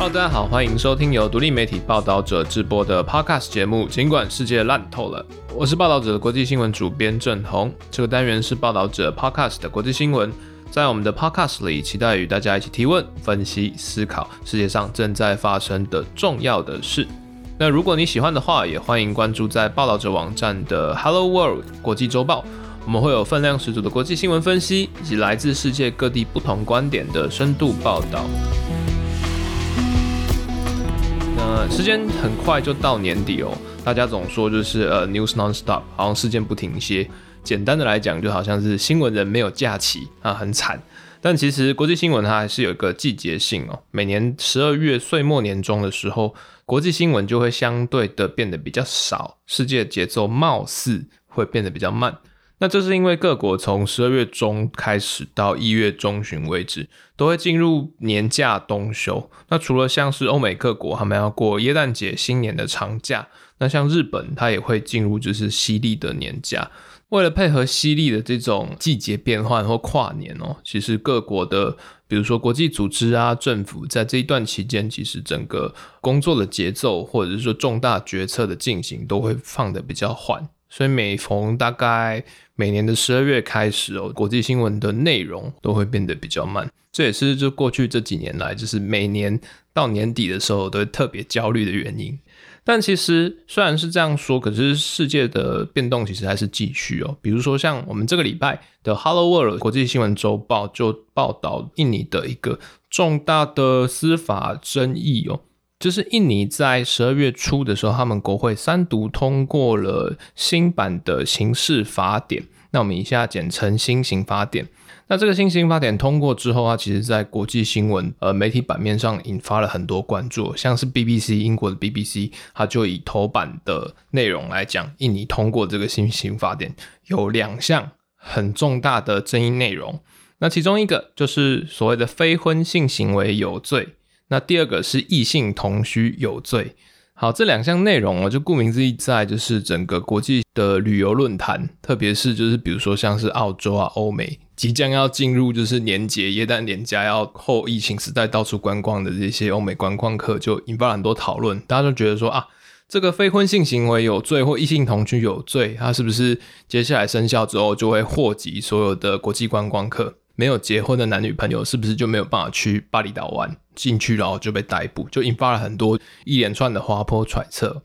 Hello，大家好，欢迎收听由独立媒体报道者直播的 Podcast 节目。尽管世界烂透了，我是报道者的国际新闻主编郑红。这个单元是报道者 Podcast 的国际新闻，在我们的 Podcast 里，期待与大家一起提问、分析、思考世界上正在发生的重要的事。那如果你喜欢的话，也欢迎关注在报道者网站的 Hello World 国际周报，我们会有分量十足的国际新闻分析，以及来自世界各地不同观点的深度报道。那时间很快就到年底哦，大家总说就是呃 news non-stop，好像事件不停歇。简单的来讲，就好像是新闻人没有假期啊，很惨。但其实国际新闻它还是有一个季节性哦，每年十二月岁末年终的时候，国际新闻就会相对的变得比较少，世界节奏貌似会变得比较慢。那这是因为各国从十二月中开始到一月中旬为止，都会进入年假冬休。那除了像是欧美各国，他们要过耶诞节、新年的长假，那像日本，它也会进入就是西历的年假。为了配合西历的这种季节变换或跨年哦，其实各国的，比如说国际组织啊、政府，在这一段期间，其实整个工作的节奏或者是说重大决策的进行，都会放的比较缓。所以每逢大概每年的十二月开始哦，国际新闻的内容都会变得比较慢。这也是就过去这几年来，就是每年到年底的时候都会特别焦虑的原因。但其实虽然是这样说，可是世界的变动其实还是继续哦。比如说像我们这个礼拜的《Hello World》国际新闻周报就报道印尼的一个重大的司法争议哦。就是印尼在十二月初的时候，他们国会三读通过了新版的刑事法典，那我们以下简称新刑法典。那这个新刑法典通过之后它其实在国际新闻呃媒体版面上引发了很多关注，像是 BBC 英国的 BBC，它就以头版的内容来讲，印尼通过这个新刑法典有两项很重大的争议内容，那其中一个就是所谓的非婚性行为有罪。那第二个是异性同居有罪。好，这两项内容哦，就顾名思义，在就是整个国际的旅游论坛，特别是就是比如说像是澳洲啊、欧美即将要进入就是年节、耶诞年假要后疫情时代到处观光的这些欧美观光客，就引发很多讨论。大家都觉得说啊，这个非婚性行为有罪或异性同居有罪，它是不是接下来生效之后就会祸及所有的国际观光客？没有结婚的男女朋友是不是就没有办法去巴厘岛玩？进去然后就被逮捕，就引发了很多一连串的滑坡揣测。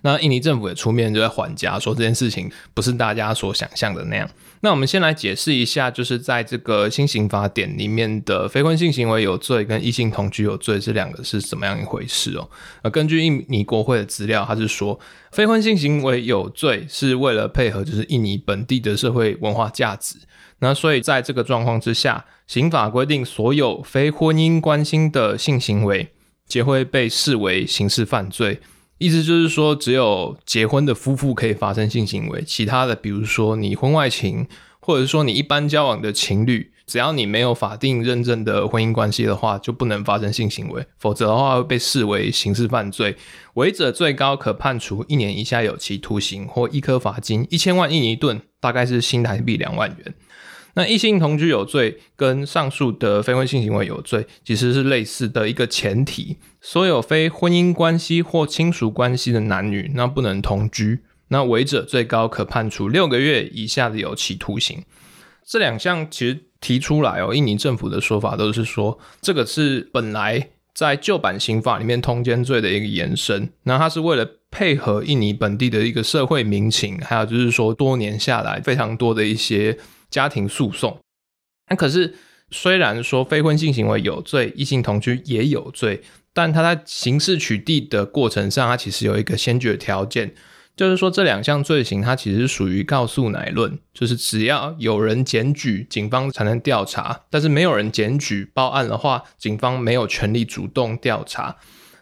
那印尼政府也出面就在缓颊，说这件事情不是大家所想象的那样。那我们先来解释一下，就是在这个新刑法典里面的非婚性行为有罪跟异性同居有罪这两个是怎么样一回事哦。呃，根据印尼国会的资料，他是说非婚性行为有罪是为了配合就是印尼本地的社会文化价值。那所以在这个状况之下，刑法规定所有非婚姻关系的性行为皆会被视为刑事犯罪。意思就是说，只有结婚的夫妇可以发生性行为，其他的，比如说你婚外情，或者说你一般交往的情侣，只要你没有法定认证的婚姻关系的话，就不能发生性行为，否则的话会被视为刑事犯罪，违者最高可判处一年以下有期徒刑或一颗罚金一千万印尼盾，大概是新台币两万元。那异性同居有罪，跟上述的非婚性行为有罪，其实是类似的一个前提。所有非婚姻关系或亲属关系的男女，那不能同居。那违者最高可判处六个月以下的有期徒刑。这两项其实提出来哦，印尼政府的说法都是说，这个是本来在旧版刑法里面通奸罪的一个延伸。那它是为了配合印尼本地的一个社会民情，还有就是说多年下来非常多的一些。家庭诉讼，那可是虽然说非婚性行为有罪，异性同居也有罪，但他在刑事取缔的过程上，他其实有一个先决条件，就是说这两项罪行它其实属于告诉乃论，就是只要有人检举，警方才能调查，但是没有人检举报案的话，警方没有权利主动调查。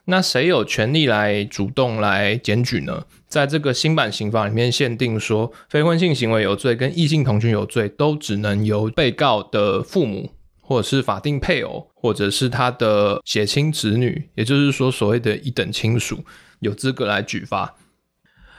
那谁有权利来主动来检举呢？在这个新版刑法里面限定说，非婚性行为有罪跟异性同居有罪，都只能由被告的父母，或者是法定配偶，或者是他的血亲子女，也就是说所谓的一等亲属，有资格来举发。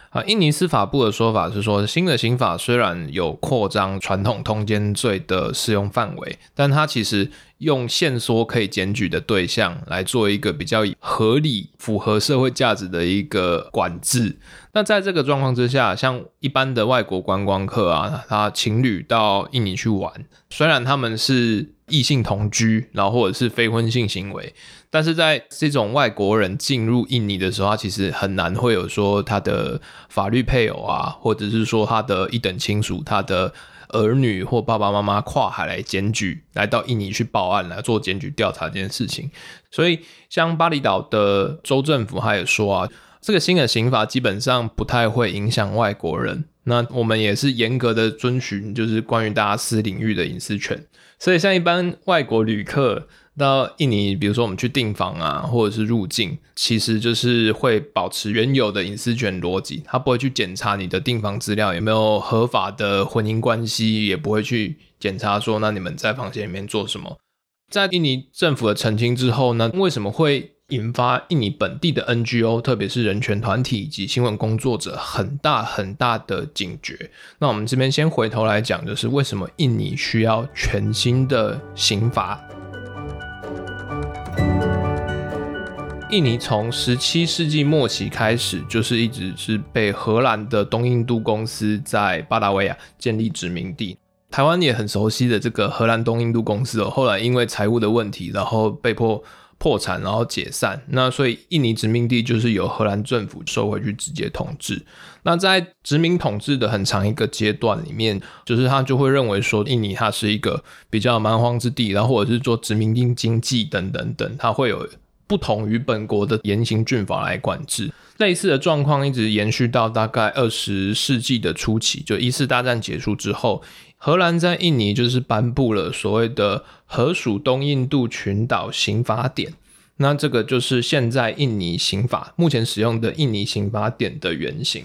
啊，印尼司法部的说法是说，新的刑法虽然有扩张传统通奸罪的适用范围，但它其实用线索可以检举的对象来做一个比较合理、符合社会价值的一个管制。那在这个状况之下，像一般的外国观光客啊，他情侣到印尼去玩，虽然他们是异性同居，然后或者是非婚性行为，但是在这种外国人进入印尼的时候，他其实很难会有说他的法律配偶啊，或者是说他的一等亲属，他的。儿女或爸爸妈妈跨海来检举，来到印尼去报案来做检举调查这件事情，所以像巴厘岛的州政府他也说啊，这个新的刑法基本上不太会影响外国人。那我们也是严格的遵循，就是关于大家私领域的隐私权。所以像一般外国旅客。到印尼，比如说我们去订房啊，或者是入境，其实就是会保持原有的隐私权逻辑，他不会去检查你的订房资料有没有合法的婚姻关系，也不会去检查说那你们在房间里面做什么。在印尼政府的澄清之后呢，为什么会引发印尼本地的 NGO，特别是人权团体以及新闻工作者很大很大的警觉？那我们这边先回头来讲，就是为什么印尼需要全新的刑法？印尼从十七世纪末期开始，就是一直是被荷兰的东印度公司在巴达维亚建立殖民地。台湾也很熟悉的这个荷兰东印度公司哦，后来因为财务的问题，然后被迫破产，然后解散。那所以印尼殖民地就是由荷兰政府收回去直接统治。那在殖民统治的很长一个阶段里面，就是他就会认为说，印尼它是一个比较蛮荒之地，然后或者是做殖民地经济等等等，它会有。不同于本国的严刑峻法来管制，类似的状况一直延续到大概二十世纪的初期，就一次大战结束之后，荷兰在印尼就是颁布了所谓的《荷属东印度群岛刑法典》，那这个就是现在印尼刑法目前使用的印尼刑法典的原型。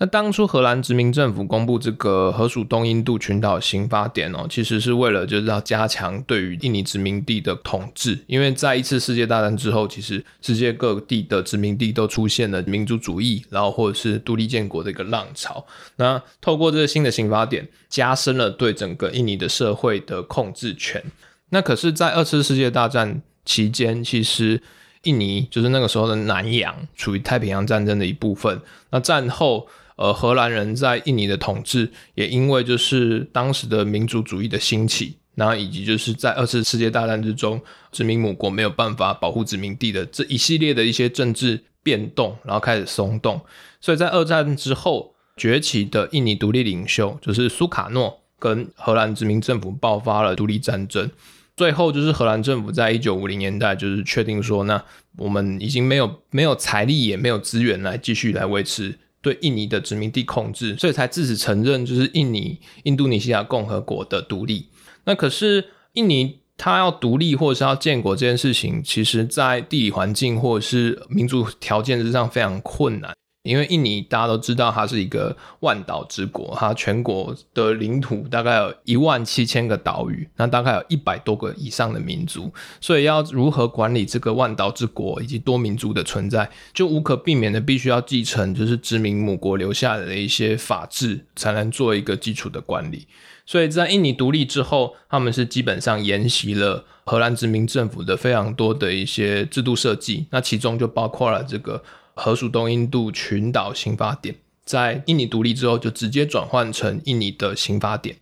那当初荷兰殖民政府公布这个荷属东印度群岛刑法典哦，其实是为了就是要加强对于印尼殖民地的统治，因为在一次世界大战之后，其实世界各地的殖民地都出现了民族主义，然后或者是独立建国的一个浪潮。那透过这个新的刑法典，加深了对整个印尼的社会的控制权。那可是，在二次世界大战期间，其实印尼就是那个时候的南洋，处于太平洋战争的一部分。那战后。呃，荷兰人在印尼的统治，也因为就是当时的民族主义的兴起，然后以及就是在二次世界大战之中，殖民母国没有办法保护殖民地的这一系列的一些政治变动，然后开始松动。所以在二战之后崛起的印尼独立领袖，就是苏卡诺，跟荷兰殖民政府爆发了独立战争。最后就是荷兰政府在一九五零年代就是确定说，那我们已经没有没有财力也没有资源来继续来维持。对印尼的殖民地控制，所以才自此承认就是印尼印度尼西亚共和国的独立。那可是印尼它要独立或者是要建国这件事情，其实在地理环境或者是民族条件之上非常困难。因为印尼大家都知道，它是一个万岛之国，它全国的领土大概有一万七千个岛屿，那大概有一百多个以上的民族，所以要如何管理这个万岛之国以及多民族的存在，就无可避免的必须要继承就是殖民母国留下来的一些法制，才能做一个基础的管理。所以在印尼独立之后，他们是基本上沿袭了荷兰殖民政府的非常多的一些制度设计，那其中就包括了这个。荷属东印度群岛刑法典在印尼独立之后，就直接转换成印尼的刑法典。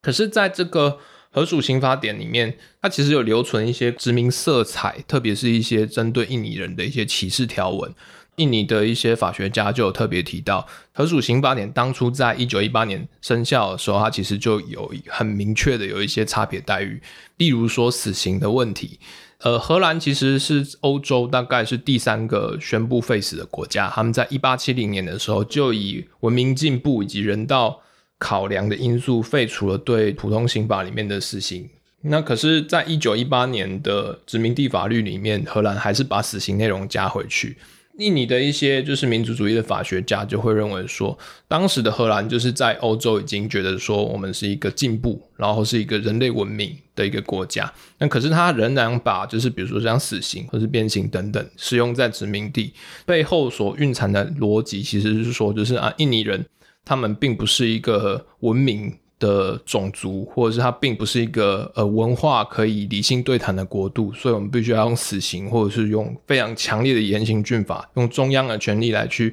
可是，在这个荷属刑法典里面，它其实有留存一些殖民色彩，特别是一些针对印尼人的一些歧视条文。印尼的一些法学家就有特别提到，荷属刑法典当初在一九一八年生效的时候，它其实就有很明确的有一些差别待遇，例如说死刑的问题。呃，荷兰其实是欧洲大概是第三个宣布废死的国家。他们在一八七零年的时候，就以文明进步以及人道考量的因素，废除了对普通刑法里面的死刑。那可是，在一九一八年的殖民地法律里面，荷兰还是把死刑内容加回去。印尼的一些就是民族主义的法学家就会认为说，当时的荷兰就是在欧洲已经觉得说我们是一个进步，然后是一个人类文明的一个国家。那可是他仍然把就是比如说像死刑或是变刑等等使用在殖民地背后所蕴藏的逻辑，其实是说就是啊，印尼人他们并不是一个文明的种族，或者是它并不是一个呃文化可以理性对谈的国度，所以我们必须要用死刑，或者是用非常强烈的严刑峻法，用中央的权力来去。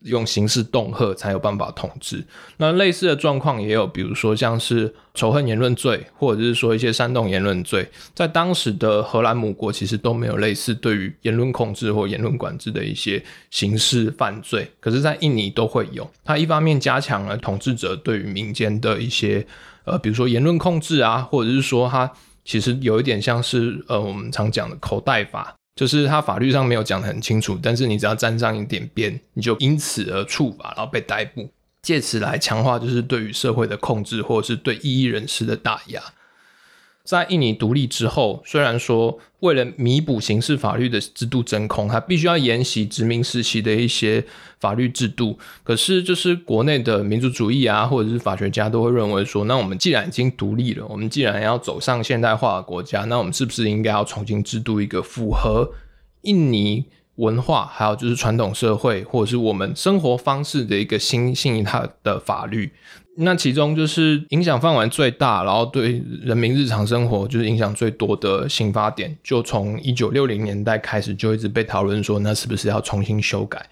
用刑事恫吓才有办法统治。那类似的状况也有，比如说像是仇恨言论罪，或者是说一些煽动言论罪，在当时的荷兰母国其实都没有类似对于言论控制或言论管制的一些刑事犯罪。可是，在印尼都会有。它一方面加强了统治者对于民间的一些呃，比如说言论控制啊，或者是说它其实有一点像是呃，我们常讲的口袋法。就是他法律上没有讲得很清楚，但是你只要沾上一点边，你就因此而处罚，然后被逮捕，借此来强化就是对于社会的控制，或者是对异议人士的打压。在印尼独立之后，虽然说为了弥补刑事法律的制度真空，它必须要沿袭殖民时期的一些法律制度，可是就是国内的民族主义啊，或者是法学家都会认为说，那我们既然已经独立了，我们既然要走上现代化的国家，那我们是不是应该要重新制度一个符合印尼文化，还有就是传统社会或者是我们生活方式的一个新新一套的法律？那其中就是影响范围最大，然后对人民日常生活就是影响最多的刑法典，就从一九六零年代开始就一直被讨论说，那是不是要重新修改？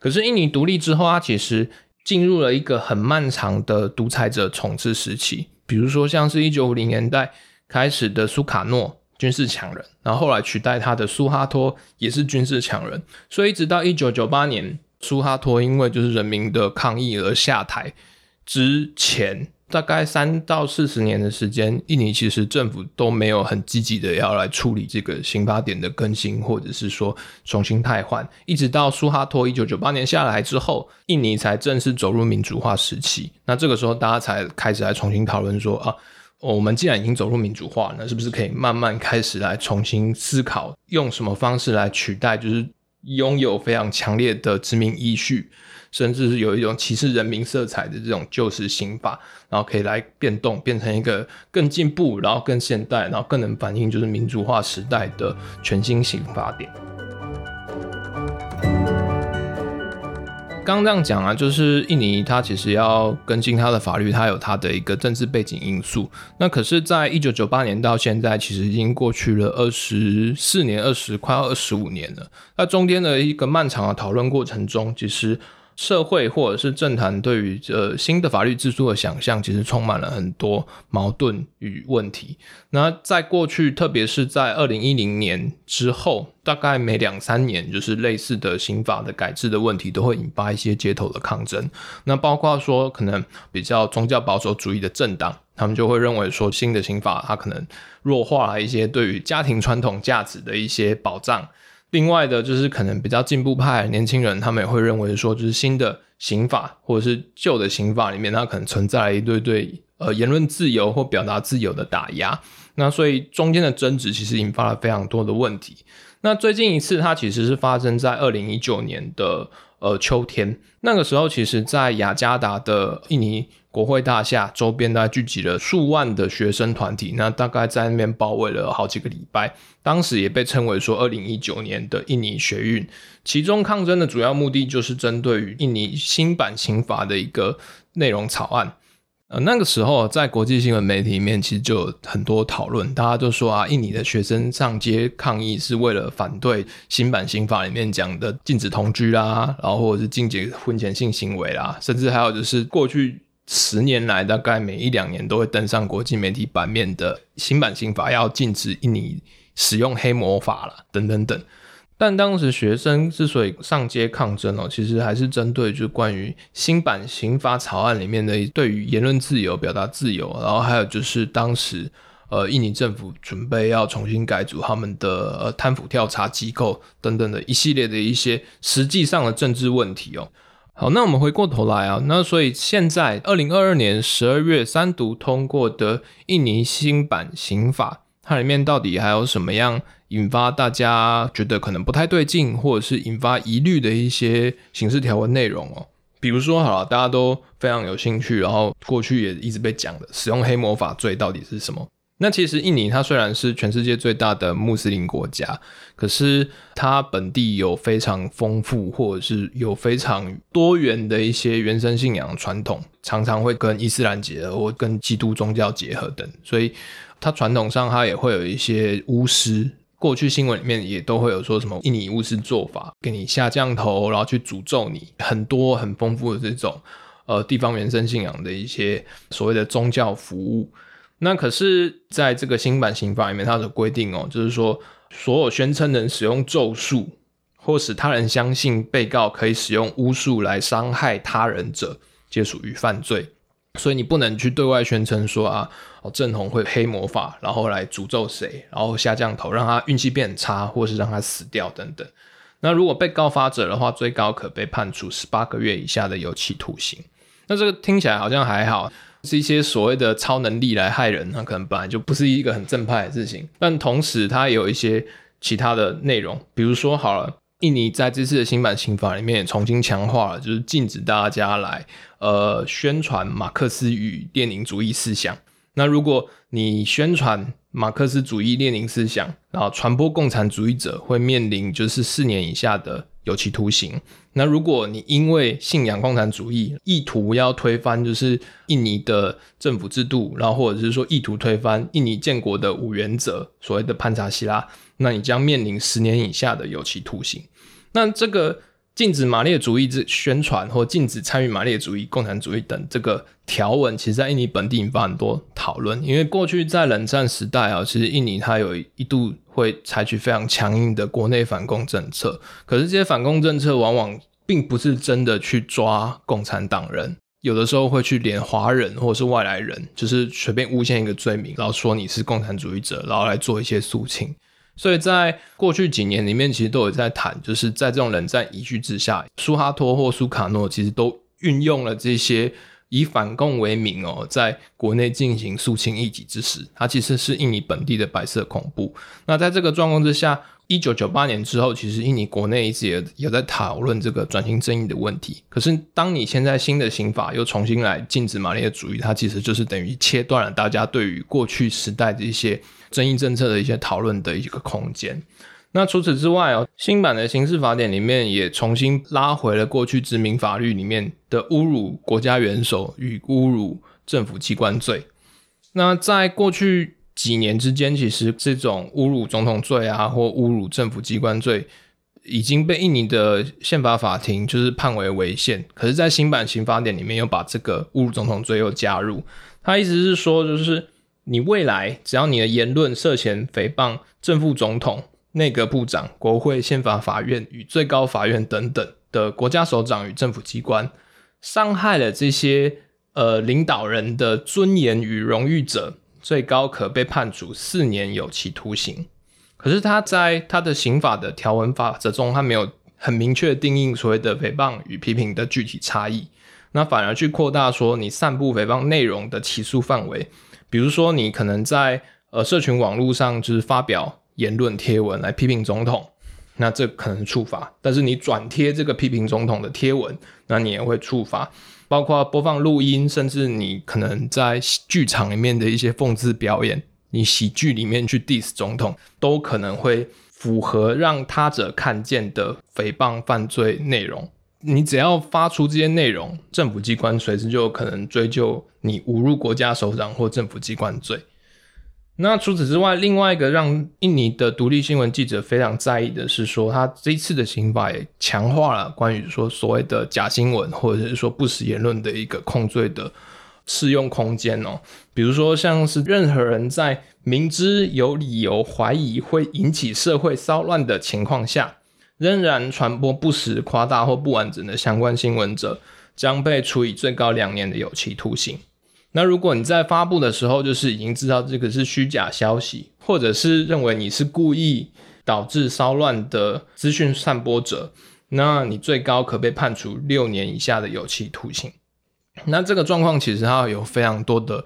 可是印尼独立之后，它其实进入了一个很漫长的独裁者统治时期。比如说，像是一九五零年代开始的苏卡诺军事强人，然后后来取代他的苏哈托也是军事强人，所以一直到一九九八年，苏哈托因为就是人民的抗议而下台。之前大概三到四十年的时间，印尼其实政府都没有很积极的要来处理这个刑法典的更新，或者是说重新汰换。一直到苏哈托一九九八年下来之后，印尼才正式走入民主化时期。那这个时候，大家才开始来重新讨论说啊，我们既然已经走入民主化，那是不是可以慢慢开始来重新思考，用什么方式来取代，就是拥有非常强烈的殖民依序。甚至是有一种歧视人民色彩的这种旧式刑法，然后可以来变动，变成一个更进步，然后更现代，然后更能反映就是民主化时代的全新刑法典。刚刚这样讲啊，就是印尼它其实要跟进它的法律，它有它的一个政治背景因素。那可是，在一九九八年到现在，其实已经过去了二十四年，二十快要二十五年了。那中间的一个漫长的讨论过程中，其实。社会或者是政坛对于呃新的法律制度的想象，其实充满了很多矛盾与问题。那在过去，特别是在二零一零年之后，大概每两三年，就是类似的刑法的改制的问题，都会引发一些街头的抗争。那包括说，可能比较宗教保守主义的政党，他们就会认为说，新的刑法它可能弱化了一些对于家庭传统价值的一些保障。另外的，就是可能比较进步派年轻人，他们也会认为说，就是新的刑法或者是旧的刑法里面，它可能存在一堆对呃言论自由或表达自由的打压。那所以中间的争执其实引发了非常多的问题。那最近一次，它其实是发生在二零一九年的呃秋天，那个时候，其实在雅加达的印尼。国会大厦周边，大概聚集了数万的学生团体，那大概在那边包围了好几个礼拜。当时也被称为说，二零一九年的印尼学运。其中抗争的主要目的就是针对于印尼新版刑法的一个内容草案。呃，那个时候在国际新闻媒体里面，其实就有很多讨论，大家都说啊，印尼的学生上街抗议是为了反对新版刑法里面讲的禁止同居啦，然后或者是禁止婚前性行为啦，甚至还有就是过去。十年来，大概每一两年都会登上国际媒体版面的新版刑法，要禁止印尼使用黑魔法了，等等等。但当时学生之所以上街抗争哦，其实还是针对就关于新版刑法草案里面的对于言论自由、表达自由，然后还有就是当时呃印尼政府准备要重新改组他们的呃贪腐调查机构等等的一系列的一些实际上的政治问题哦。好，那我们回过头来啊，那所以现在二零二二年十二月三读通过的印尼新版刑法，它里面到底还有什么样引发大家觉得可能不太对劲，或者是引发疑虑的一些刑事条文内容哦？比如说，好了，大家都非常有兴趣，然后过去也一直被讲的使用黑魔法罪到底是什么？那其实印尼它虽然是全世界最大的穆斯林国家，可是它本地有非常丰富或者是有非常多元的一些原生信仰传统，常常会跟伊斯兰结合或跟基督宗教结合等，所以它传统上它也会有一些巫师。过去新闻里面也都会有说什么印尼巫师做法，给你下降头，然后去诅咒你，很多很丰富的这种呃地方原生信仰的一些所谓的宗教服务。那可是在这个新版刑法里面，它的规定哦，就是说所有宣称能使用咒术或使他人相信被告可以使用巫术来伤害他人者，皆属于犯罪。所以你不能去对外宣称说啊，哦正红会黑魔法，然后来诅咒谁，然后下降头让他运气变差，或是让他死掉等等。那如果被告发者的话，最高可被判处十八个月以下的有期徒刑。那这个听起来好像还好，是一些所谓的超能力来害人，那可能本来就不是一个很正派的事情。但同时它也有一些其他的内容，比如说好了。印尼在这次的新版刑法里面也重新强化了，就是禁止大家来呃宣传马克思与列宁主义思想。那如果你宣传马克思主义列宁思想，然后传播共产主义者，会面临就是四年以下的有期徒刑。那如果你因为信仰共产主义，意图要推翻就是印尼的政府制度，然后或者是说意图推翻印尼建国的五原则，所谓的潘查希拉，那你将面临十年以下的有期徒刑。那这个禁止马列主义之宣传，或禁止参与马列主义、共产主义等这个条文，其实在印尼本地引发很多讨论。因为过去在冷战时代啊，其实印尼它有一度会采取非常强硬的国内反共政策，可是这些反共政策往往并不是真的去抓共产党人，有的时候会去连华人或者是外来人，就是随便诬陷一个罪名，然后说你是共产主义者，然后来做一些肃清。所以在过去几年里面，其实都有在谈，就是在这种冷战遗绪之下，苏哈托或苏卡诺其实都运用了这些以反共为名哦，在国内进行肃清异己之时，它其实是印尼本地的白色恐怖。那在这个状况之下，一九九八年之后，其实印尼国内一直也也在讨论这个转型正义的问题。可是，当你现在新的刑法又重新来禁止马列主义，它其实就是等于切断了大家对于过去时代的一些。争议政策的一些讨论的一个空间。那除此之外哦，新版的刑事法典里面也重新拉回了过去殖民法律里面的侮辱国家元首与侮辱政府机关罪。那在过去几年之间，其实这种侮辱总统罪啊，或侮辱政府机关罪，已经被印尼的宪法法庭就是判为违宪。可是，在新版刑法典里面又把这个侮辱总统罪又加入。他意思是说，就是。你未来只要你的言论涉嫌诽谤正副总统、内阁部长、国会、宪法法院与最高法院等等的国家首长与政府机关，伤害了这些呃领导人的尊严与荣誉者，最高可被判处四年有期徒刑。可是他在他的刑法的条文法则中，他没有很明确定义所谓的诽谤与批评的具体差异，那反而去扩大说你散布诽谤内容的起诉范围。比如说，你可能在呃社群网络上就是发表言论贴文来批评总统，那这可能触发；但是你转贴这个批评总统的贴文，那你也会触发。包括播放录音，甚至你可能在剧场里面的一些讽刺表演，你喜剧里面去 diss 总统，都可能会符合让他者看见的诽谤犯罪内容。你只要发出这些内容，政府机关随时就有可能追究你侮辱国家首长或政府机关罪。那除此之外，另外一个让印尼的独立新闻记者非常在意的是，说他这一次的刑法也强化了关于说所谓的假新闻或者是说不实言论的一个控罪的适用空间哦。比如说，像是任何人在明知有理由怀疑会引起社会骚乱的情况下。仍然传播不实、夸大或不完整的相关新闻者，将被处以最高两年的有期徒刑。那如果你在发布的时候，就是已经知道这个是虚假消息，或者是认为你是故意导致骚乱的资讯散播者，那你最高可被判处六年以下的有期徒刑。那这个状况其实它有非常多的。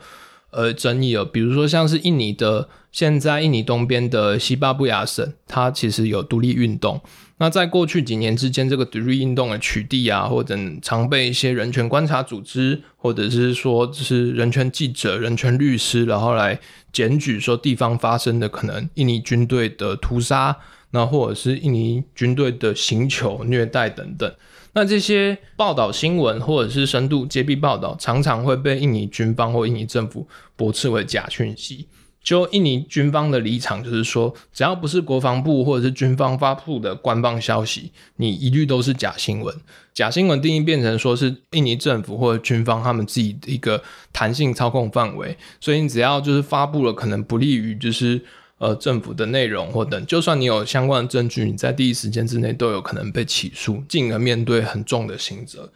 呃争议哦。比如说像是印尼的，现在印尼东边的西巴布亚省，它其实有独立运动。那在过去几年之间，这个独立运动的取缔啊，或者常被一些人权观察组织，或者是说就是人权记者、人权律师，然后来检举说地方发生的可能印尼军队的屠杀，那或者是印尼军队的刑求、虐待等等。那这些报道新闻或者是深度揭弊报道，常常会被印尼军方或印尼政府驳斥为假讯息。就印尼军方的立场就是说，只要不是国防部或者是军方发布的官方消息，你一律都是假新闻。假新闻定义变成说是印尼政府或者军方他们自己的一个弹性操控范围，所以你只要就是发布了可能不利于就是呃政府的内容或等，就算你有相关的证据，你在第一时间之内都有可能被起诉，进而面对很重的刑责。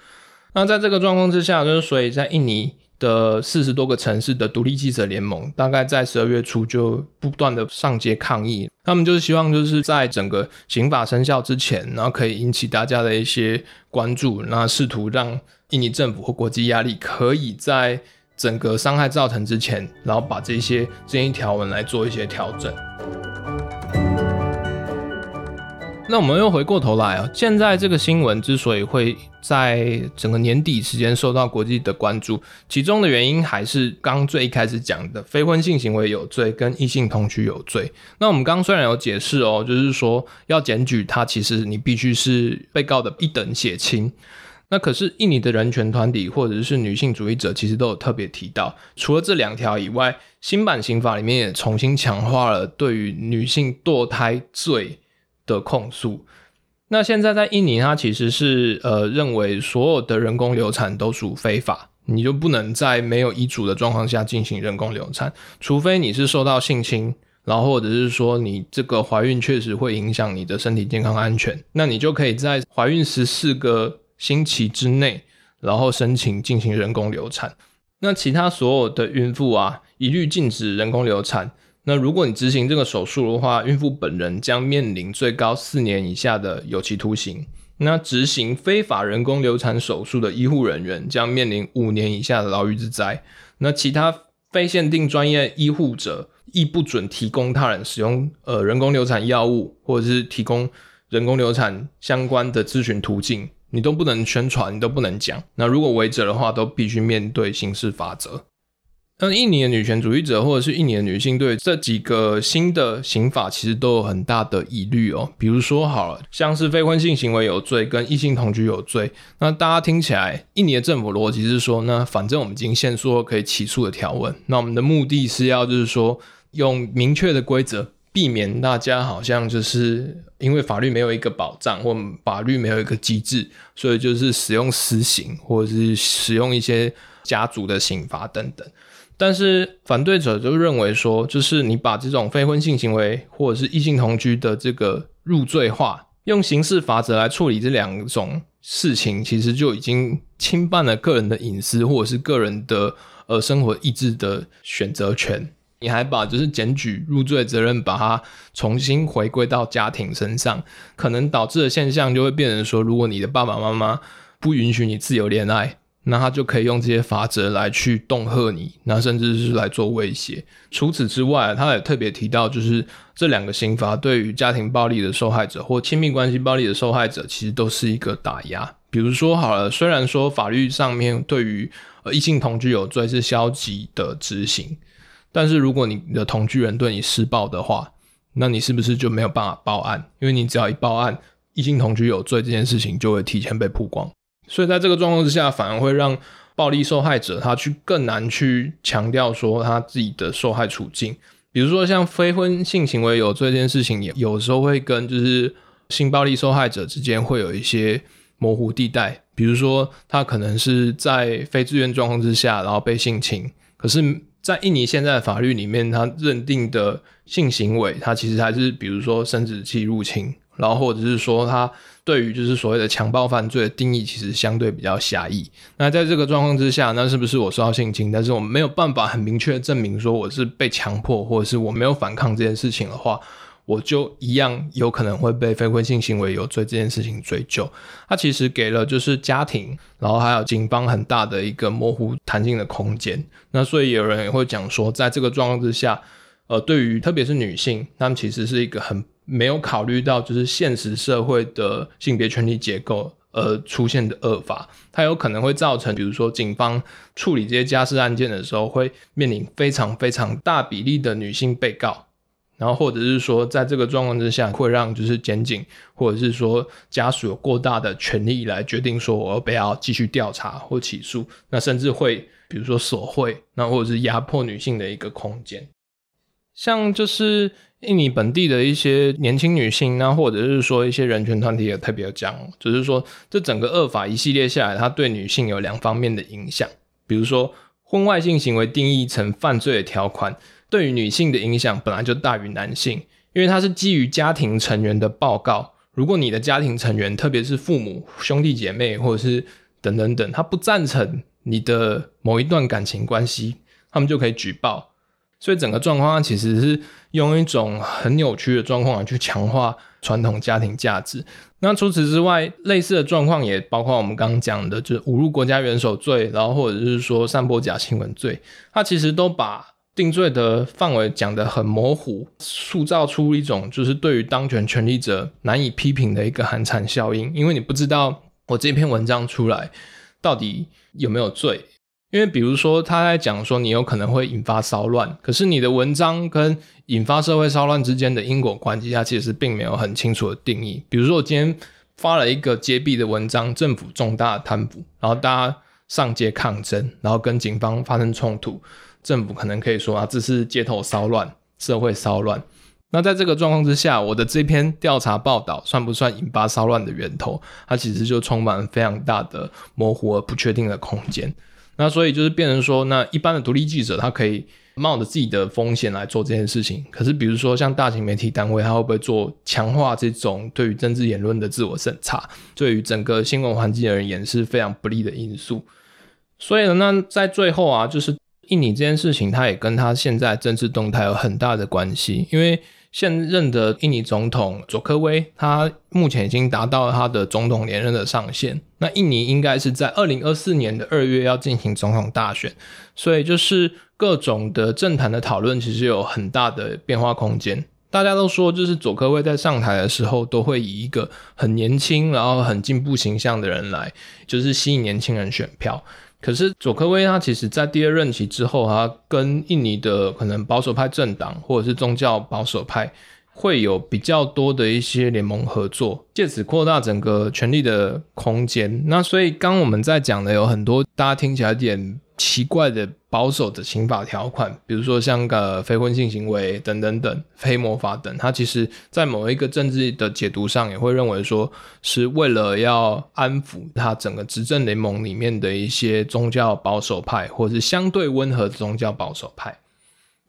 那在这个状况之下，就是所以在印尼。的四十多个城市的独立记者联盟，大概在十二月初就不断的上街抗议。他们就是希望，就是在整个刑法生效之前，然后可以引起大家的一些关注，那试图让印尼政府或国际压力，可以在整个伤害造成之前，然后把这些争议条文来做一些调整。那我们又回过头来啊，现在这个新闻之所以会在整个年底时间受到国际的关注，其中的原因还是刚最一开始讲的非婚性行为有罪跟异性同居有罪。那我们刚虽然有解释哦，就是说要检举他，其实你必须是被告的一等血亲。那可是印尼的人权团体或者是女性主义者，其实都有特别提到，除了这两条以外，新版刑法里面也重新强化了对于女性堕胎罪。的控诉，那现在在印尼，它其实是呃认为所有的人工流产都属非法，你就不能在没有遗嘱的状况下进行人工流产，除非你是受到性侵，然后或者是说你这个怀孕确实会影响你的身体健康安全，那你就可以在怀孕十四个星期之内，然后申请进行人工流产。那其他所有的孕妇啊，一律禁止人工流产。那如果你执行这个手术的话，孕妇本人将面临最高四年以下的有期徒刑。那执行非法人工流产手术的医护人员将面临五年以下的牢狱之灾。那其他非限定专业医护者亦不准提供他人使用呃人工流产药物，或者是提供人工流产相关的咨询途径，你都不能宣传，你都不能讲。那如果违者的话，都必须面对刑事法则。那印尼的女权主义者或者是印尼的女性对这几个新的刑法其实都有很大的疑虑哦。比如说好了，像是非婚性行为有罪跟异性同居有罪，那大家听起来，印尼的政府逻辑是说，那反正我们已经限缩可以起诉的条文，那我们的目的是要就是说用明确的规则，避免大家好像就是因为法律没有一个保障或法律没有一个机制，所以就是使用私刑或者是使用一些家族的刑罚等等。但是反对者就认为说，就是你把这种非婚性行为或者是异性同居的这个入罪化，用刑事法则来处理这两种事情，其实就已经侵犯了个人的隐私或者是个人的呃生活意志的选择权。你还把就是检举入罪责任把它重新回归到家庭身上，可能导致的现象就会变成说，如果你的爸爸妈妈不允许你自由恋爱。那他就可以用这些法则来去恫吓你，那甚至是来做威胁。除此之外，他也特别提到，就是这两个刑罚对于家庭暴力的受害者或亲密关系暴力的受害者，其实都是一个打压。比如说，好了，虽然说法律上面对于呃异性同居有罪是消极的执行，但是如果你的同居人对你施暴的话，那你是不是就没有办法报案？因为你只要一报案，异性同居有罪这件事情就会提前被曝光。所以在这个状况之下，反而会让暴力受害者他去更难去强调说他自己的受害处境。比如说像非婚性行为有这件事情，也有时候会跟就是性暴力受害者之间会有一些模糊地带。比如说他可能是在非自愿状况之下，然后被性侵，可是，在印尼现在的法律里面，他认定的性行为，他其实还是比如说生殖器入侵。然后或者是说，他对于就是所谓的强暴犯罪的定义，其实相对比较狭义。那在这个状况之下，那是不是我受到性侵，但是我没有办法很明确的证明说我是被强迫，或者是我没有反抗这件事情的话，我就一样有可能会被非婚性行为有罪这件事情追究。它其实给了就是家庭，然后还有警方很大的一个模糊弹性的空间。那所以有人也会讲说，在这个状况之下，呃，对于特别是女性，她们其实是一个很没有考虑到就是现实社会的性别权利结构而出现的恶法，它有可能会造成，比如说警方处理这些家事案件的时候，会面临非常非常大比例的女性被告。然后，或者是说，在这个状况之下，会让就是检警，或者是说家属有过大的权利来决定说我要不要继续调查或起诉，那甚至会比如说索贿，那或者是压迫女性的一个空间。像就是印尼本地的一些年轻女性，那或者是说一些人权团体也特别讲，就是说这整个恶法一系列下来，它对女性有两方面的影响，比如说婚外性行为定义成犯罪的条款。对于女性的影响本来就大于男性，因为它是基于家庭成员的报告。如果你的家庭成员，特别是父母、兄弟姐妹，或者是等等等，他不赞成你的某一段感情关系，他们就可以举报。所以整个状况其实是用一种很扭曲的状况去强化传统家庭价值。那除此之外，类似的状况也包括我们刚刚讲的，就是侮辱国家元首罪，然后或者是说散播假新闻罪，它其实都把。定罪的范围讲得很模糊，塑造出一种就是对于当权权力者难以批评的一个寒蝉效应。因为你不知道我这篇文章出来到底有没有罪。因为比如说他在讲说你有可能会引发骚乱，可是你的文章跟引发社会骚乱之间的因果关系，它其实并没有很清楚的定义。比如说我今天发了一个揭弊的文章，政府重大贪腐，然后大家上街抗争，然后跟警方发生冲突。政府可能可以说啊，这是街头骚乱、社会骚乱。那在这个状况之下，我的这篇调查报道算不算引发骚乱的源头？它其实就充满了非常大的模糊而不确定的空间。那所以就是变成说，那一般的独立记者他可以冒着自己的风险来做这件事情。可是比如说像大型媒体单位，他会不会做强化这种对于政治言论的自我审查？对于整个新闻环境而言是非常不利的因素。所以呢，那在最后啊，就是。印尼这件事情，它也跟他现在政治动态有很大的关系。因为现任的印尼总统佐科威，他目前已经达到他的总统连任的上限。那印尼应该是在二零二四年的二月要进行总统大选，所以就是各种的政坛的讨论其实有很大的变化空间。大家都说，就是佐科威在上台的时候，都会以一个很年轻，然后很进步形象的人来，就是吸引年轻人选票。可是佐科威他其实在第二任期之后，他跟印尼的可能保守派政党或者是宗教保守派会有比较多的一些联盟合作，借此扩大整个权力的空间。那所以刚我们在讲的有很多，大家听起来有点。奇怪的保守的刑法条款，比如说像个非婚性行为等等等，黑魔法等，它其实在某一个政治的解读上，也会认为说是为了要安抚他整个执政联盟里面的一些宗教保守派，或者是相对温和的宗教保守派。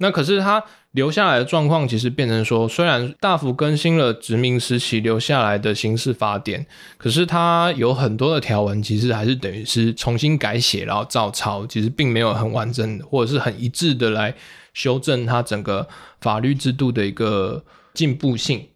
那可是他留下来的状况，其实变成说，虽然大幅更新了殖民时期留下来的刑事法典，可是它有很多的条文，其实还是等于是重新改写，然后照抄，其实并没有很完整的，或者是很一致的来修正它整个法律制度的一个进步性。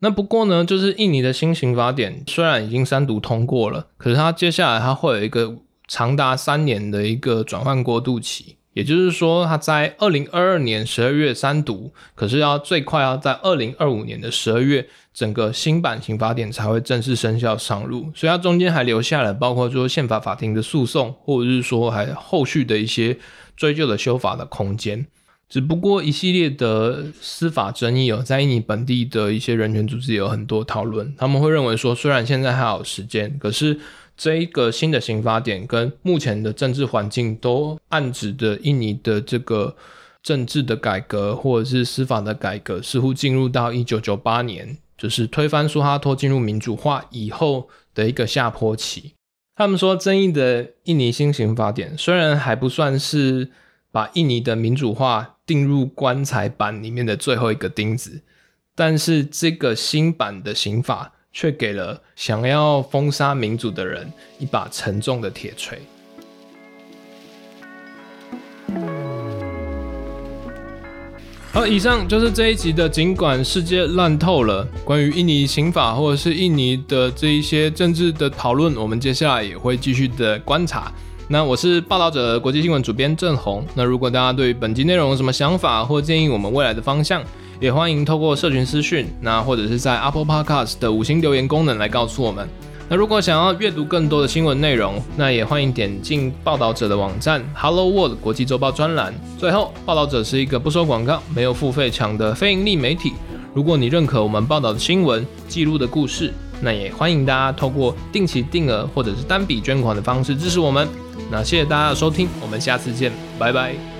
那不过呢，就是印尼的新刑法典虽然已经三读通过了，可是它接下来它会有一个长达三年的一个转换过渡期。也就是说，它在二零二二年十二月三读，可是要最快要在二零二五年的十二月，整个新版刑法典才会正式生效上路。所以它中间还留下了包括说宪法法庭的诉讼，或者是说还后续的一些追究的修法的空间。只不过一系列的司法争议哦，在印尼本地的一些人权组织有很多讨论，他们会认为说，虽然现在还有时间，可是。这一个新的刑法典跟目前的政治环境都暗指的印尼的这个政治的改革或者是司法的改革，似乎进入到一九九八年，就是推翻苏哈托进入民主化以后的一个下坡期。他们说，争议的印尼新刑法典虽然还不算是把印尼的民主化钉入棺材板里面的最后一个钉子，但是这个新版的刑法。却给了想要封杀民主的人一把沉重的铁锤。好，以上就是这一集的。尽管世界烂透了，关于印尼刑法或者是印尼的这一些政治的讨论，我们接下来也会继续的观察。那我是报道者国际新闻主编郑红。那如果大家对本集内容有什么想法或建议我们未来的方向，也欢迎透过社群私讯，那或者是在 Apple Podcast 的五星留言功能来告诉我们。那如果想要阅读更多的新闻内容，那也欢迎点进报道者的网站 Hello World 国际周报专栏。最后，报道者是一个不收广告、没有付费墙的非盈利媒体。如果你认可我们报道的新闻、记录的故事，那也欢迎大家透过定期定额或者是单笔捐款的方式支持我们。那谢谢大家的收听，我们下次见，拜拜。